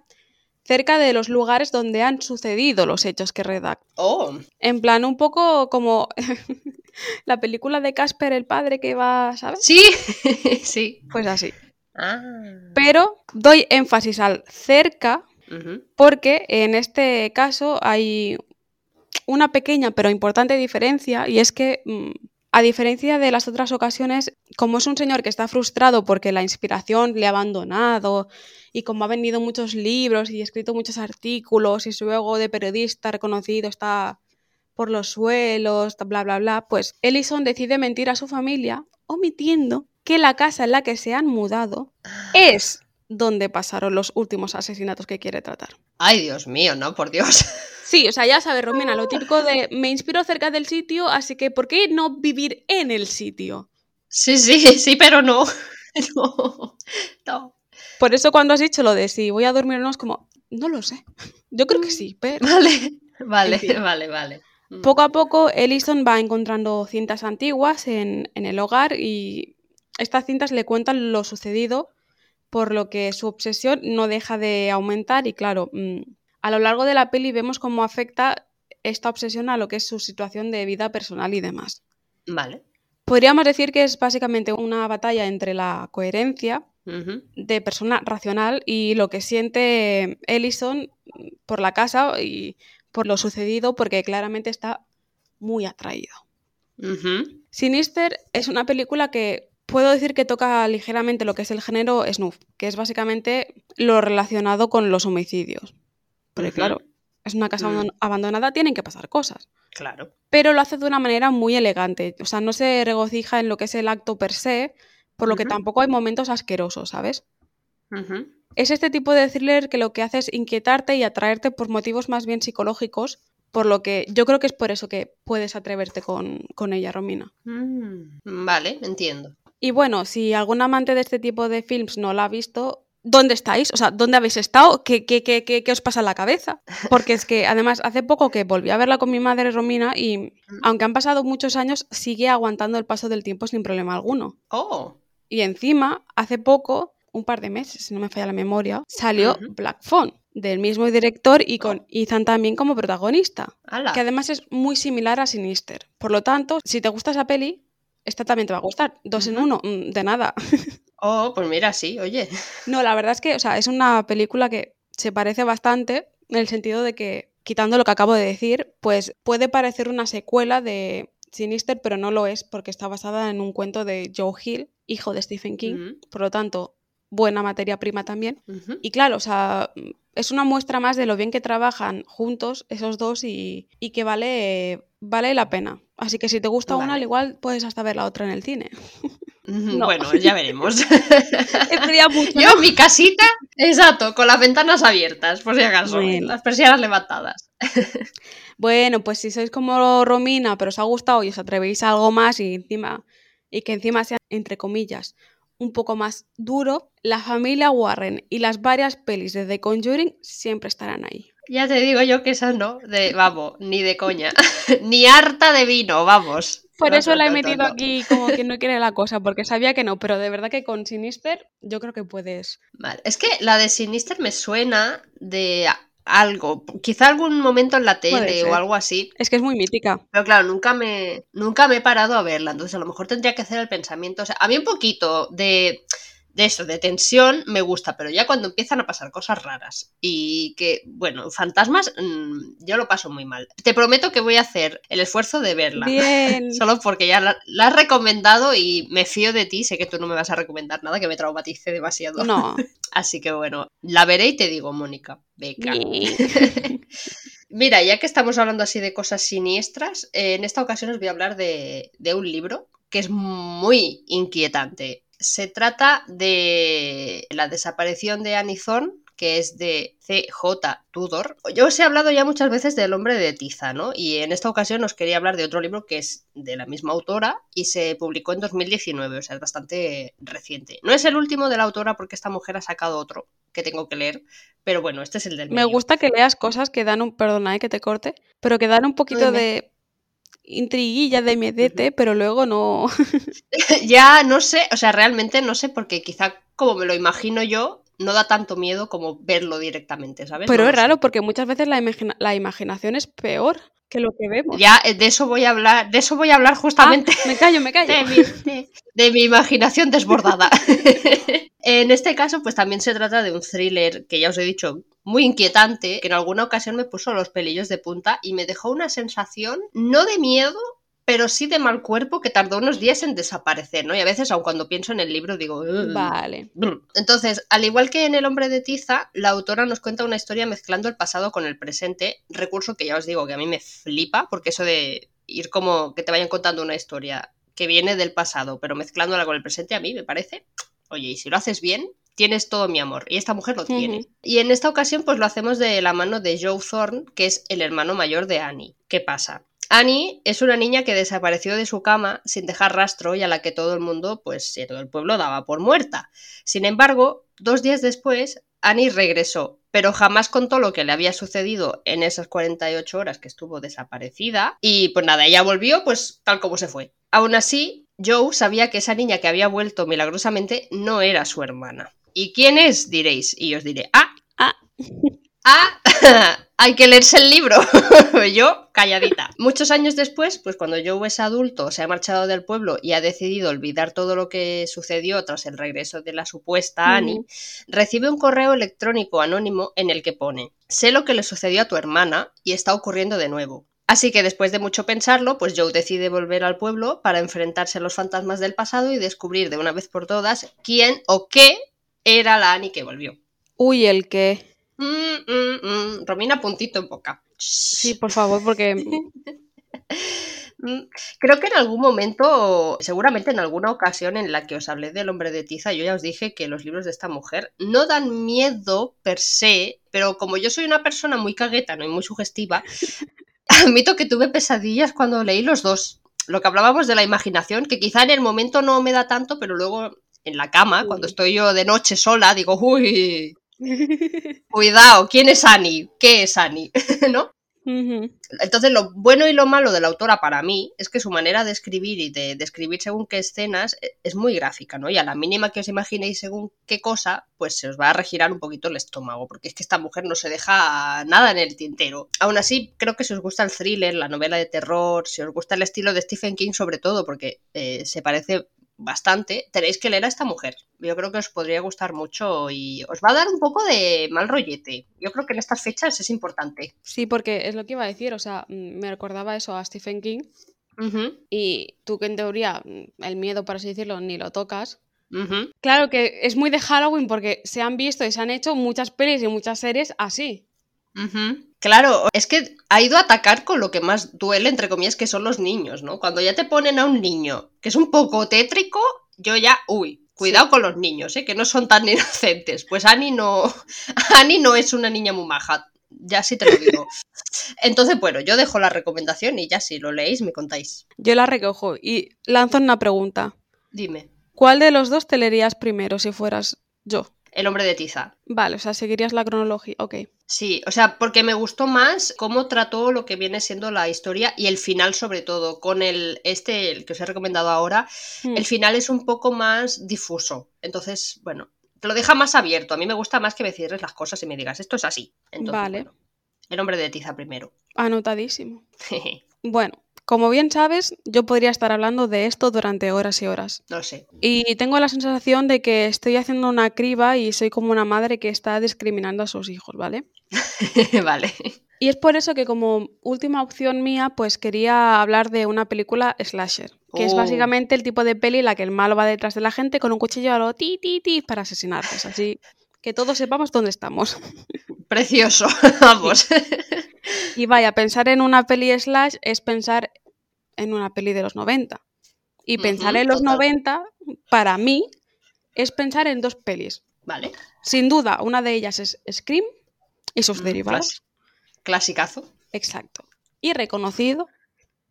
cerca de los lugares donde han sucedido los hechos que redacta. Oh. En plan, un poco como (laughs) la película de Casper el padre que va, ¿sabes? Sí, (laughs) sí. Pues así. Ah. Pero doy énfasis al cerca porque en este caso hay una pequeña pero importante diferencia y es que mm, a diferencia de las otras ocasiones, como es un señor que está frustrado porque la inspiración le ha abandonado y como ha vendido muchos libros y escrito muchos artículos y su ego de periodista reconocido está por los suelos, bla, bla, bla, pues Ellison decide mentir a su familia omitiendo que la casa en la que se han mudado es donde pasaron los últimos asesinatos que quiere tratar. Ay, Dios mío, no, por Dios. Sí, o sea, ya sabes, Romina, lo típico de me inspiro cerca del sitio, así que ¿por qué no vivir en el sitio? Sí, sí, sí, pero no. (laughs) No, Por eso cuando has dicho lo de si voy a dormir o no, es como, no lo sé. Yo creo que sí, pero... Vale, (laughs) vale, vale, vale. Mm. Poco a poco, Ellison va encontrando cintas antiguas en, en el hogar y estas cintas le cuentan lo sucedido, por lo que su obsesión no deja de aumentar y claro, mm, a lo largo de la peli vemos cómo afecta esta obsesión a lo que es su situación de vida personal y demás. Vale. Podríamos decir que es básicamente una batalla entre la coherencia de persona racional y lo que siente Ellison por la casa y por lo sucedido, porque claramente está muy atraído. Sinister es una película que puedo decir que toca ligeramente lo que es el género snuff, que es básicamente lo relacionado con los homicidios. Porque claro, es una casa mm. abandonada, tienen que pasar cosas. Claro. Pero lo hace de una manera muy elegante. O sea, no se regocija en lo que es el acto per se, por lo que tampoco hay momentos asquerosos, ¿sabes? Es este tipo de thriller que lo que hace es inquietarte y atraerte por motivos más bien psicológicos, por lo que yo creo que es por eso que puedes atreverte con, ella, Romina. Mm, vale, entiendo. Y bueno, si algún amante de este tipo de films no la ha visto, ¿dónde estáis? O sea, ¿dónde habéis estado? ¿Qué, qué, qué, qué, os pasa en la cabeza? Porque es que además hace poco que volví a verla con mi madre Romina y aunque han pasado muchos años, sigue aguantando el paso del tiempo sin problema alguno. Oh. Y encima, hace poco, un par de meses, si no me falla la memoria, salió Black Phone del mismo director y con. Ethan también como protagonista. Que además es muy similar a Sinister. Por lo tanto, si te gusta esa peli, esta también te va a gustar. Dos en uno, mm, de nada. (laughs) Oh, pues mira, sí, oye. No, la verdad es que, o sea, es una película que se parece bastante en el sentido de que, quitando lo que acabo de decir, pues puede parecer una secuela de Sinister, pero no lo es porque está basada en un cuento de Joe Hill, hijo de Stephen King. Por lo tanto, buena materia prima también. Y claro, o sea, es una muestra más de lo bien que trabajan juntos esos dos y, que vale, vale la pena. Así que si te gusta una, al igual puedes hasta ver la otra en el cine. Bueno, ya veremos. (laughs) mucho, Yo mi casita, exacto, con las ventanas abiertas, por si acaso, las persianas levantadas. bueno, pues si sois como Romina, pero os ha gustado y os atrevéis a algo más y encima y que encima sea entre comillas un poco más duro, la familia Warren y las varias pelis de The Conjuring siempre estarán ahí. Ya te digo yo que esa no, de vamos, ni de coña, (laughs) ni harta de vino, vamos. Por eso la he metido aquí como que no quiere la cosa, porque sabía que no, pero de verdad que con Sinister yo creo que puedes. Vale, es que la de Sinister me suena de algo, quizá algún momento en la tele o algo así. Es que es muy mítica. Pero claro, nunca me, nunca me he parado a verla, entonces a lo mejor tendría que hacer el pensamiento. O sea, a mí un poquito de de eso, de tensión, me gusta, pero ya cuando empiezan a pasar cosas raras y que, bueno, fantasmas, mm, yo lo paso muy mal. Te prometo que voy a hacer el esfuerzo de verla. Bien. (laughs) Solo porque ya la, has recomendado y me fío de ti, sé que tú no me vas a recomendar nada que me traumatice demasiado. No. (laughs) Así que bueno, la veré y te digo, Mónica, beca. (laughs) Mira, ya que estamos hablando así de cosas siniestras, eh, en esta ocasión os voy a hablar de, de un libro que es muy inquietante se trata de la desaparición de Annie que es de C.J. Tudor. Yo os he hablado ya muchas veces del hombre de Tiza, ¿no? Y en esta ocasión os quería hablar de otro libro que es de la misma autora y se publicó en 2019, o sea, es bastante reciente. No es el último de la autora porque esta mujer ha sacado otro que tengo que leer, pero bueno, este es el del Me gusta que leas cosas que dan un, perdona eh, que te corte, pero que dan un poquito de intriguilla de medete, pero luego no. (laughs) ya no sé, o sea, realmente no sé, porque quizá como me lo imagino yo, no da tanto miedo como verlo directamente, ¿sabes? Pero No es sé. raro porque muchas veces la, imagina- la imaginación es peor que lo que vemos. Ya, eh, de eso voy a hablar, de eso voy a hablar Ah, justamente. me callo, me callo. (laughs) de, mi, de- de mi imaginación desbordada. (laughs) en este caso, pues también se trata de un thriller que ya os he dicho muy inquietante, que en alguna ocasión me puso los pelillos de punta y me dejó una sensación no de miedo, pero sí de mal cuerpo que tardó unos días en desaparecer, ¿no? Y a veces, aun cuando pienso en el libro, digo... Vale. Entonces, al igual que en El hombre de tiza, la autora nos cuenta una historia mezclando el pasado con el presente, recurso que ya os digo que a mí me flipa, porque eso de ir como que te vayan contando una historia que viene del pasado, pero mezclándola con el presente, a mí me parece, oye, y si lo haces bien, tienes todo mi amor, y esta mujer lo tiene. Y en esta ocasión, pues lo hacemos de la mano de Joe Thorne, que es el hermano mayor de Annie. ¿Qué pasa? Annie es una niña que desapareció de su cama sin dejar rastro y a la que todo el mundo, pues sí, todo el pueblo daba por muerta. Sin embargo, dos días después, Annie regresó, pero jamás contó lo que le había sucedido en esas 48 horas que estuvo desaparecida. Y pues nada, ella volvió pues tal como se fue. Aún así, Joe sabía que esa niña que había vuelto milagrosamente no era su hermana. ¿Y quién es? diréis. Y os diré, ah, Ah. (laughs) ah, (laughs) hay que leerse el libro. (laughs) Yo, calladita. Muchos años después, pues cuando Joe es adulto, se ha marchado del pueblo y ha decidido olvidar todo lo que sucedió tras el regreso de la supuesta Annie, recibe un correo electrónico anónimo en el que pone, sé lo que le sucedió a tu hermana y está ocurriendo de nuevo. Así que después de mucho pensarlo, pues Joe decide volver al pueblo para enfrentarse a los fantasmas del pasado y descubrir de una vez por todas quién o qué era la Annie que volvió. Uy, el que. Mm, mm, mm. Romina, puntito en boca. Sí, por favor, porque. (laughs) Creo que en algún momento, seguramente en alguna ocasión en la que os hablé del hombre de tiza, yo ya os dije que los libros de esta mujer no dan miedo per se, pero como yo soy una persona muy cagueta ¿no? y muy sugestiva, (laughs) admito que tuve pesadillas cuando leí los dos. Lo que hablábamos de la imaginación, que quizá en el momento no me da tanto, pero luego en la cama, cuando estoy yo de noche sola, digo, uy, (laughs) cuidado, ¿quién es Annie? ¿Qué es Annie? (laughs) ¿No? Entonces, lo bueno y lo malo de la autora para mí es que su manera de escribir y de describir según qué escenas eh, es muy gráfica, ¿no? Y a la mínima que os imaginéis según qué cosa, pues se os va a regirar un poquito el estómago, porque es que esta mujer no se deja nada en el tintero. Aún así, creo que si os gusta el thriller, la novela de terror, si os gusta el estilo de Stephen King sobre todo, porque eh, se parece bastante, tenéis que leer a esta mujer. Yo creo que os podría gustar mucho y os va a dar un poco de mal rollete. Yo creo que en estas fechas es importante. Sí, porque es lo que iba a decir, o sea, mm, me recordaba eso a Stephen King y tú que en teoría mm, el miedo, por así decirlo, ni lo tocas. Claro que es muy de Halloween porque se han visto y se han hecho muchas pelis y muchas series así. Claro, es que ha ido a atacar con lo que más duele, entre comillas, que son los niños, ¿no? Cuando ya te ponen a un niño que es un poco tétrico, yo ya, uy, cuidado con los niños, ¿eh? Que no son tan (laughs) inocentes. Pues Annie no, (laughs) Annie no es una niña muy maja, ya sí te lo digo. Entonces, bueno, yo dejo la recomendación y ya si lo leéis me contáis. Yo la recojo y lanzo una pregunta. Dime, ¿Cuál de los dos te leerías primero si fueras yo? El hombre de tiza. Vale, o sea, seguirías la cronología. Ok. Sí, o sea, porque me gustó más cómo trató lo que viene siendo la historia y el final sobre todo, con el este, el que os he recomendado ahora, Mm. el final es un poco más difuso. Entonces, bueno, te lo deja más abierto. A mí me gusta más que me cierres las cosas y me digas, esto es así. Entonces, Vale. bueno, el hombre de tiza primero. Anotadísimo. (laughs) Bueno, como bien sabes, yo podría estar hablando de esto durante horas y horas. no sé. Y tengo la sensación de que estoy haciendo una criba y soy como una madre que está discriminando a sus hijos, ¿vale? (laughs) vale. Y es por eso que como última opción mía, pues quería hablar de una película slasher, que es Oh. básicamente el tipo de peli en la que el malo va detrás de la gente con un cuchillo a lo ti ti ti para asesinarlos, así que todos sepamos dónde estamos. (laughs) Precioso. (laughs) Vamos. Y vaya, pensar en una peli slash es pensar en una peli de los 90. Y pensar en los total. 90, para mí, es pensar en dos pelis. vale. Sin duda, una de ellas es Scream y sus Mm, derivados. clas- Clasicazo. Exacto. Y reconocido.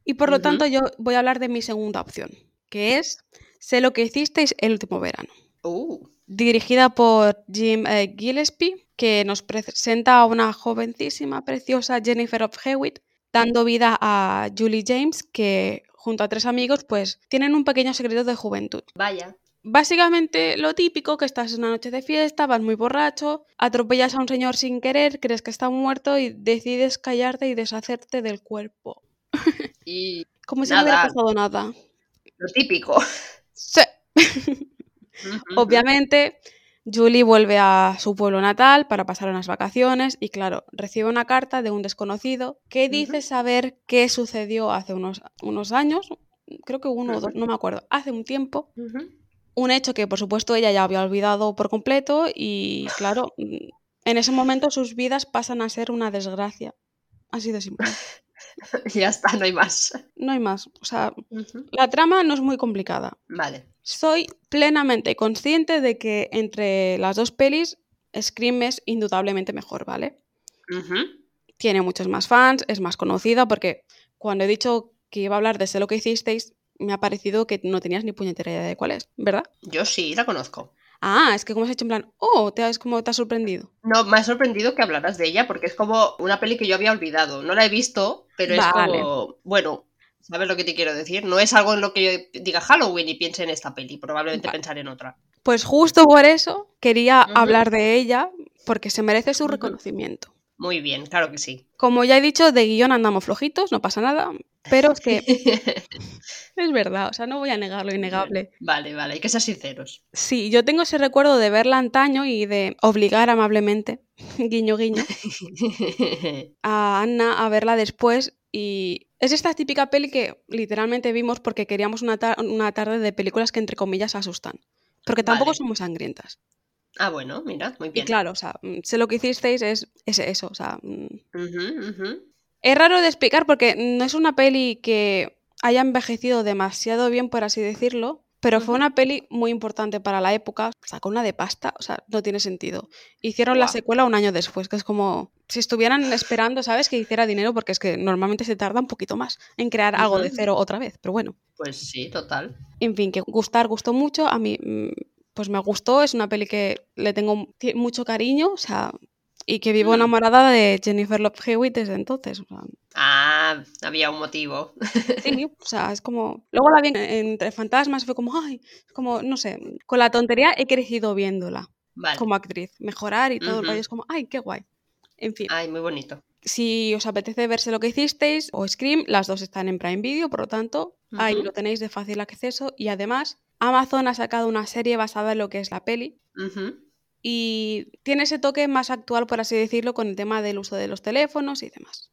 Y por lo tanto, yo voy a hablar de mi segunda opción, que es Sé lo que hicisteis el último verano. Uh, Dirigida por Jim eh, Gillespie, que nos presenta a una jovencísima, preciosa Jennifer of Hewitt, dando vida a Julie James, que junto a tres amigos, pues tienen un pequeño secreto de juventud. vaya. básicamente lo típico, que estás en una noche de fiesta, vas muy borracho, atropellas a un señor sin querer, crees que está muerto y decides callarte y deshacerte del cuerpo. Y Como si no hubiera pasado nada. lo típico. Sí. (laughs) Obviamente, Julie vuelve a su pueblo natal para pasar unas vacaciones y claro, recibe una carta de un desconocido que dice saber qué sucedió hace unos, unos años, creo que uno o dos, no me acuerdo, hace un tiempo, un hecho que por supuesto ella ya había olvidado por completo y claro, en ese momento sus vidas pasan a ser una desgracia. Así de simple. (laughs) (laughs) Ya está, no hay más. No hay más. O sea, la trama no es muy complicada. Vale. Soy plenamente consciente de que entre las dos pelis, Scream es indudablemente mejor, ¿vale? Tiene muchos más fans, es más conocida, porque cuando he dicho que iba a hablar de Sé lo que hicisteis, me ha parecido que no tenías ni puñetera idea de cuál es, ¿verdad? Yo sí, la conozco. Ah, es que como has hecho en plan, oh, te has, como te has sorprendido. No, me ha sorprendido que hablaras de ella porque es como una peli que yo había olvidado. No la he visto, pero es como, bueno, ¿sabes lo que te quiero decir? No es algo en lo que yo diga Halloween y piense en esta peli, probablemente Vale. pensaré en otra. Pues justo por eso quería hablar de ella, porque se merece su reconocimiento. Muy bien, claro que sí. Como ya he dicho, de guion andamos flojitos, no pasa nada, pero es que (laughs) es verdad, o sea, no voy a negar lo innegable. vale, vale, hay que ser sinceros. Sí, yo tengo ese recuerdo de verla antaño y de obligar amablemente, (laughs) guiño guiño, (laughs) a Anna a verla después y es esta típica peli que literalmente vimos porque queríamos una, tar- una tarde de películas que entre comillas asustan, porque tampoco Vale. muy sangrientas. ah, bueno, mira, muy Y bien. claro, o sea, mm, sé lo que hicisteis es, es eso, o sea, mm. Es raro de explicar porque no es una peli que haya envejecido demasiado bien, por así decirlo, pero fue una peli muy importante para la época. Sacó una de pasta, o sea, no tiene sentido. Hicieron la secuela un año después, que es como si estuvieran esperando, ¿sabes? Que hiciera dinero, porque es que normalmente se tarda un poquito más en crear algo de cero otra vez. Pero bueno, Pues sí, total. en fin, que gustar gustó mucho. A mí, mm, pues me gustó. Es una peli que le tengo mucho cariño, o sea, y que vivo Mm. enamorada de Jennifer Love Hewitt desde entonces. o sea, Ah, había un motivo. (laughs) Sí, o sea, es como. Luego la vi en- entre fantasmas, fue como, ay, como, no sé, con la tontería he crecido viéndola Vale. como actriz. Mejorar y todo el Ujú. rollo es como, ay, qué guay. En fin, Ay, muy bonito. si os apetece verse lo que hicisteis o Scream, las dos están en Prime Video, por lo tanto, ahí lo tenéis de fácil acceso. Y además, Amazon ha sacado una serie basada en lo que es la peli. Ujú. Y tiene ese toque más actual, por así decirlo, con el tema del uso de los teléfonos y demás.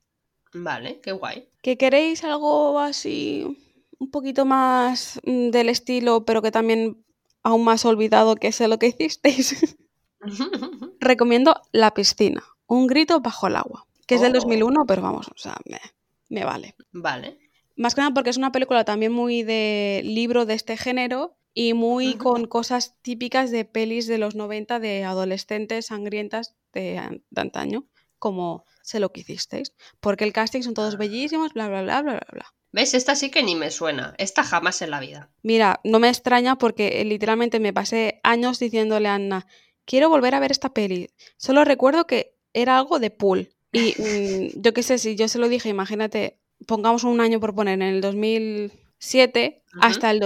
Vale, qué guay. ¿Que queréis algo así un poquito más mm, del estilo, pero que también aún más olvidado que sé lo que (laughs) hicisteis? (laughs) Recomiendo La piscina, un grito bajo el agua, que es del Oh. 2001, pero vamos, o sea, me, me vale. vale. Más que nada porque es una película también muy de libro de este género y muy con cosas típicas de pelis de los 90 de adolescentes sangrientas de, an- de antaño, como sé lo que hicisteis. Porque el casting son todos bellísimos, bla, bla, bla, bla, bla, bla. ¿Ves? Esta sí que ni me suena. Esta jamás en la vida. Mira, no me extraña porque eh, literalmente me pasé años diciéndole a Anna, quiero volver a ver esta peli. Solo recuerdo que era algo de pool. Y mm, yo qué sé, si yo se lo dije, imagínate, pongamos un año por poner, en el 2007 Ujú. hasta el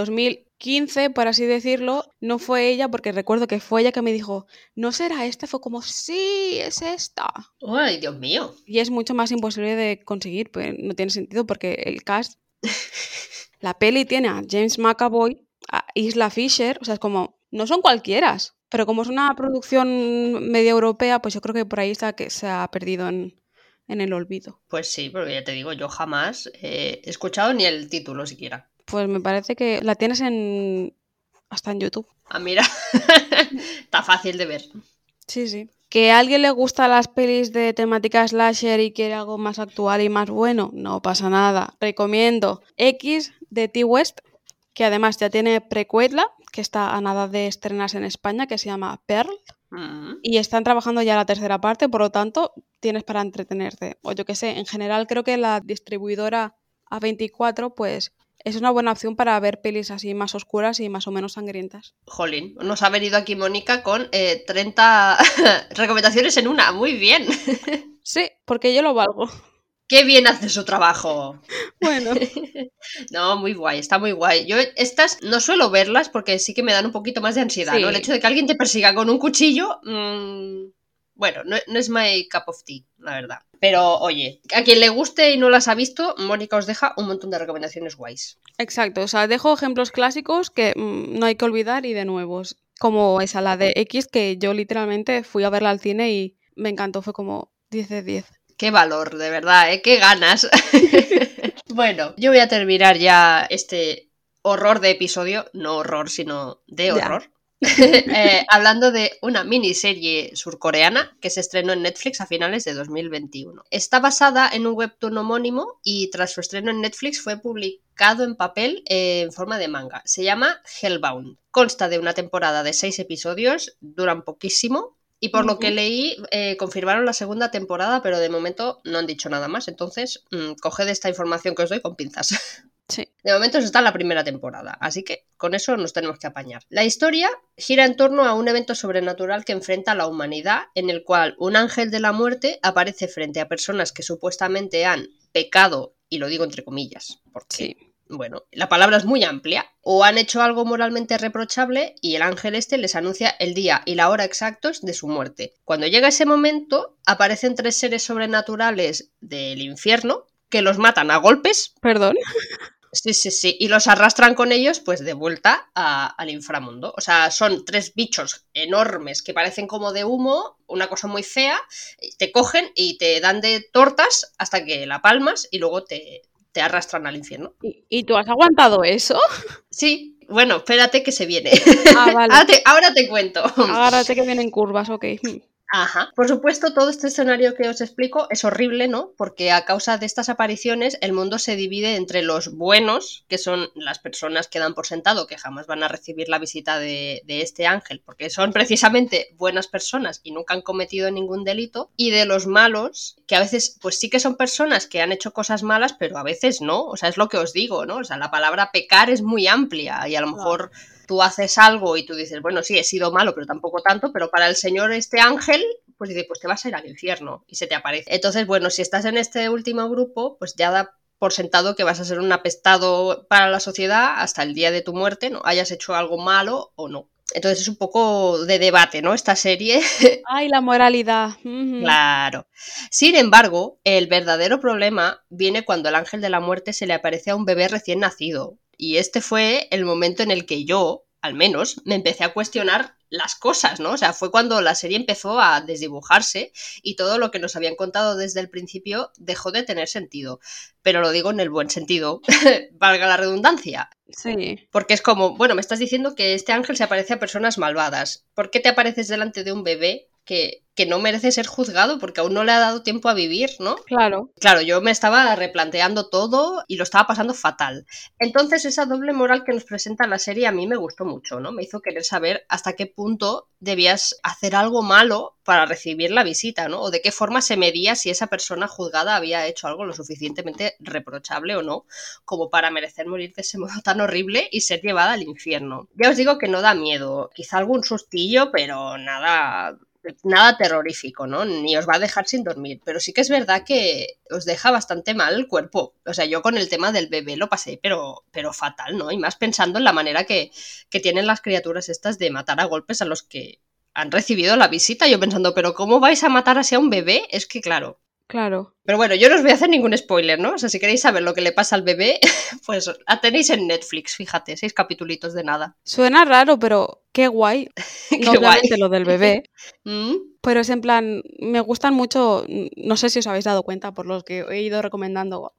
2015, por así decirlo, no fue ella porque recuerdo que fue ella que me dijo, ¿no será esta? Fue como, sí, es esta. Ay, Dios mío. Y es mucho más imposible de conseguir, pues no tiene sentido porque el cast (laughs) la peli tiene a James McAvoy, a Isla Fisher, o sea, es como, no son cualquieras, pero como es una producción medio europea, pues yo creo que por ahí está que se ha perdido en, en el olvido. Pues sí, porque ya te digo, yo jamás eh, he escuchado ni el título siquiera. Pues me parece que la tienes en hasta en YouTube. Ah, mira. (laughs) Está fácil de ver. Sí, sí. Que a alguien le gustan las pelis de temática slasher y quiere algo más actual y más bueno, no pasa nada. Recomiendo X de T-West, que además ya tiene precuela, que está a nada de estrenarse en España, que se llama Pearl. Mm. Y están trabajando ya la tercera parte, por lo tanto, tienes para entretenerte. O yo qué sé, en general creo que la distribuidora A24, pues es una buena opción para ver pelis así más oscuras y más o menos sangrientas. Jolín, nos ha venido aquí Mónica con eh, 30 (laughs) recomendaciones en una. Muy bien. (laughs) Sí, porque yo lo valgo. qué bien hace su trabajo. Bueno. (laughs) no, muy guay, está muy guay. Yo estas no suelo verlas porque sí que me dan un poquito más de ansiedad, ¿no? El hecho de que alguien te persiga con un cuchillo, mmm, bueno, no, es my cup of tea, la verdad. Pero oye, a quien le guste y no las ha visto, Mónica os deja un montón de recomendaciones guays. Exacto, o sea, dejo ejemplos clásicos que mm, no hay que olvidar y de nuevos. Como esa, la de X, que yo literalmente fui a verla al cine y me encantó, fue como 10 de 10. Qué valor, de verdad, ¿eh? Qué ganas. (laughs) bueno, yo voy a terminar ya este horror de episodio, no horror, sino de horror. (laughs) Eh, hablando de una miniserie surcoreana que se estrenó en Netflix a finales de 2021. Está basada en un webtoon homónimo y tras su estreno en Netflix fue publicado en papel en forma de manga. Se llama Hellbound. Consta de una temporada de seis episodios, duran poquísimo. Y por lo que leí, eh, confirmaron la segunda temporada, pero de momento no han dicho nada más. Entonces, mm, coged esta información que os doy con pinzas. (laughs) De momento está en la primera temporada, así que con eso nos tenemos que apañar. La historia gira en torno a un evento sobrenatural que enfrenta a la humanidad, en el cual un ángel de la muerte aparece frente a personas que supuestamente han pecado, y lo digo entre comillas, porque bueno, la palabra es muy amplia, o han hecho algo moralmente reprochable y el ángel este les anuncia el día y la hora exactos de su muerte. Cuando llega ese momento, aparecen tres seres sobrenaturales del infierno que los matan a golpes. Perdón. (laughs) Sí, sí, sí. Y los arrastran con ellos, pues de vuelta al inframundo. O sea, son tres bichos enormes que parecen como de humo, una cosa muy fea. Te cogen y te dan de tortas hasta que la palmas y luego te, te arrastran al infierno. ¿Y, tú has aguantado eso? Sí. Bueno, espérate que se viene. Ah, vale. (laughs) ahora, te, ahora te cuento. Agárrate que vienen curvas, ok. Ajá. Por supuesto, todo este escenario que os explico es horrible, ¿no? Porque a causa de estas apariciones, el mundo se divide entre los buenos, que son las personas que dan por sentado que jamás van a recibir la visita de, este ángel, porque son precisamente buenas personas y nunca han cometido ningún delito, y de los malos, que a veces, pues sí que son personas que han hecho cosas malas, pero a veces no. O sea, es lo que os digo, ¿no? O sea, la palabra pecar es muy amplia y a lo mejor tú haces algo y tú dices, bueno, sí, he sido malo, pero tampoco tanto, pero para el señor este ángel, pues dice, pues te vas a ir al infierno y se te aparece. Entonces, bueno, si estás en este último grupo, pues ya da por sentado que vas a ser un apestado para la sociedad hasta el día de tu muerte, no hayas hecho algo malo o no. Entonces es un poco de debate, ¿no? Esta serie. (laughs) Ay, la moralidad. Claro. Sin embargo, el verdadero problema viene cuando el ángel de la muerte se le aparece a un bebé recién nacido, y este fue el momento en el que yo, al menos, me empecé a cuestionar las cosas, ¿no? O sea, fue cuando la serie empezó a desdibujarse y todo lo que nos habían contado desde el principio dejó de tener sentido. Pero lo digo en el buen sentido, (laughs) valga la redundancia. Sí. Porque es como, bueno, me estás diciendo que este ángel se aparece a personas malvadas. ¿Por qué te apareces delante de un bebé que, no merece ser juzgado porque aún no le ha dado tiempo a vivir, ¿no? Claro. Claro, yo me estaba replanteando todo y lo estaba pasando fatal. Entonces esa doble moral que nos presenta la serie a mí me gustó mucho, ¿no? Me hizo querer saber hasta qué punto debías hacer algo malo para recibir la visita, ¿no? O de qué forma se medía si esa persona juzgada había hecho algo lo suficientemente reprochable o no, como para merecer morir de ese modo (laughs) tan horrible y ser llevada al infierno. Ya os digo que no da miedo, quizá algún sustillo, pero nada nada terrorífico, ¿no? Ni os va a dejar sin dormir, pero sí que es verdad que os deja bastante mal el cuerpo. O sea, yo con el tema del bebé lo pasé, pero, pero fatal, ¿no? Y más pensando en la manera que, que tienen las criaturas estas de matar a golpes a los que han recibido la visita. Yo pensando, pero ¿cómo vais a matar así a un bebé? Es que claro, Claro. Pero bueno, yo no os voy a hacer ningún spoiler, ¿no? O sea, si queréis saber lo que le pasa al bebé, (laughs) pues la tenéis en Netflix, fíjate, seis capitulitos de nada. Suena raro, pero qué guay. (laughs) qué obviamente lo del bebé. (laughs) ¿Mm? Pero es en plan, me gustan mucho, no sé si os habéis dado cuenta por los que he ido recomendando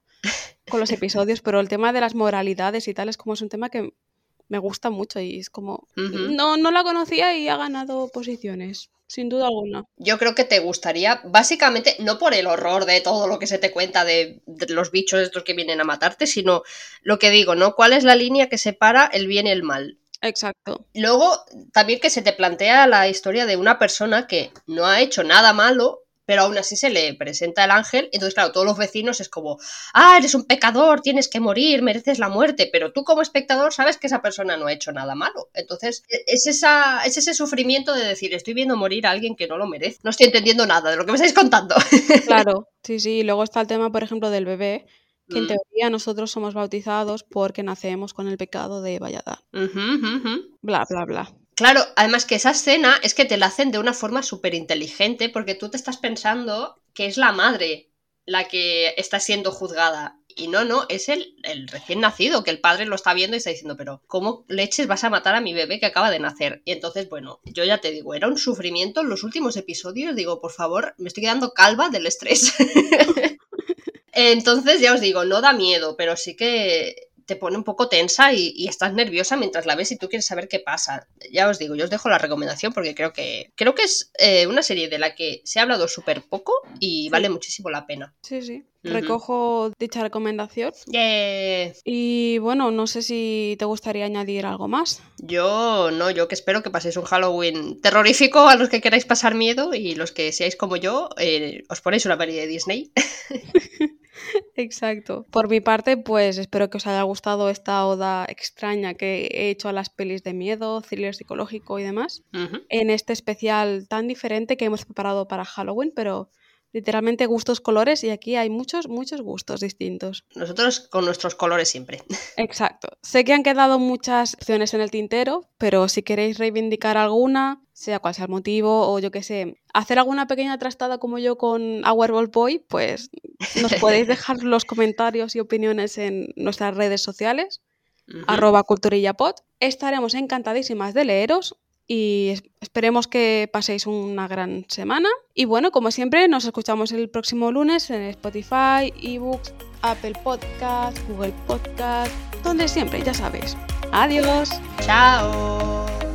con los episodios, pero el tema de las moralidades y tal es como es un tema que me gusta mucho y es como, no, no la conocía y ha ganado posiciones sin duda alguna. Yo creo que te gustaría, básicamente, no por el horror de todo lo que se te cuenta de, los bichos estos que vienen a matarte, sino lo que digo, ¿no? ¿Cuál es la línea que separa el bien y el mal? Exacto. Luego, también que se te plantea la historia de una persona que no ha hecho nada malo, pero aún así se le presenta el ángel, entonces claro, todos los vecinos es como, ah, eres un pecador, tienes que morir, mereces la muerte, pero tú como espectador sabes que esa persona no ha hecho nada malo. Entonces e, es, esa, es ese sufrimiento de decir, estoy viendo morir a alguien que no lo merece. No estoy entendiendo nada de lo que me estáis contando. (laughs) Claro, sí, sí, y luego está el tema, por ejemplo, del bebé, que en mm. teoría nosotros somos bautizados porque nacemos con el pecado de Vallada. Bla, bla, bla. Claro, además que esa escena es que te la hacen de una forma súper inteligente porque tú te estás pensando que es la madre la que está siendo juzgada. Y no, no, es el, el, recién nacido, que el padre lo está viendo y está diciendo, pero ¿cómo leches vas a matar a mi bebé que acaba de nacer? Y entonces, bueno, yo ya te digo, era un sufrimiento en los últimos episodios, digo, por favor, me estoy quedando calva del estrés. (laughs) entonces, ya os digo, no da miedo, pero sí que te pone un poco tensa y, estás nerviosa mientras la ves y tú quieres saber qué pasa. Ya os digo, yo os dejo la recomendación porque creo que creo que es eh, una serie de la que se ha hablado súper poco y vale muchísimo la pena. Sí, sí. Recojo dicha recomendación. Y bueno, no sé si te gustaría añadir algo más. Yo no, yo que espero que paséis un Halloween terrorífico a los que queráis pasar miedo y los que seáis como yo, eh, os ponéis una peli de Disney. (laughs) Exacto. Por mi parte, pues espero que os haya gustado esta oda extraña que he hecho a las pelis de miedo, thriller psicológico y demás. En este especial tan diferente que hemos preparado para Halloween, pero literalmente gustos colores y aquí hay muchos, muchos gustos distintos. Nosotros con nuestros colores siempre. (laughs) Exacto. Sé que han quedado muchas opciones en el tintero, pero si queréis reivindicar alguna, sea cual sea el motivo, o yo qué sé, hacer alguna pequeña trastada como yo con Our Boy, pues nos (laughs) podéis dejar los comentarios y opiniones en nuestras redes sociales, arroba culturillapod. Estaremos encantadísimas de leeros y esperemos que paséis una gran semana. Y bueno, como siempre, nos escuchamos el próximo lunes en Spotify, eBooks, Apple Podcast, Google Podcast, donde siempre, ya sabéis. Adiós. Chao.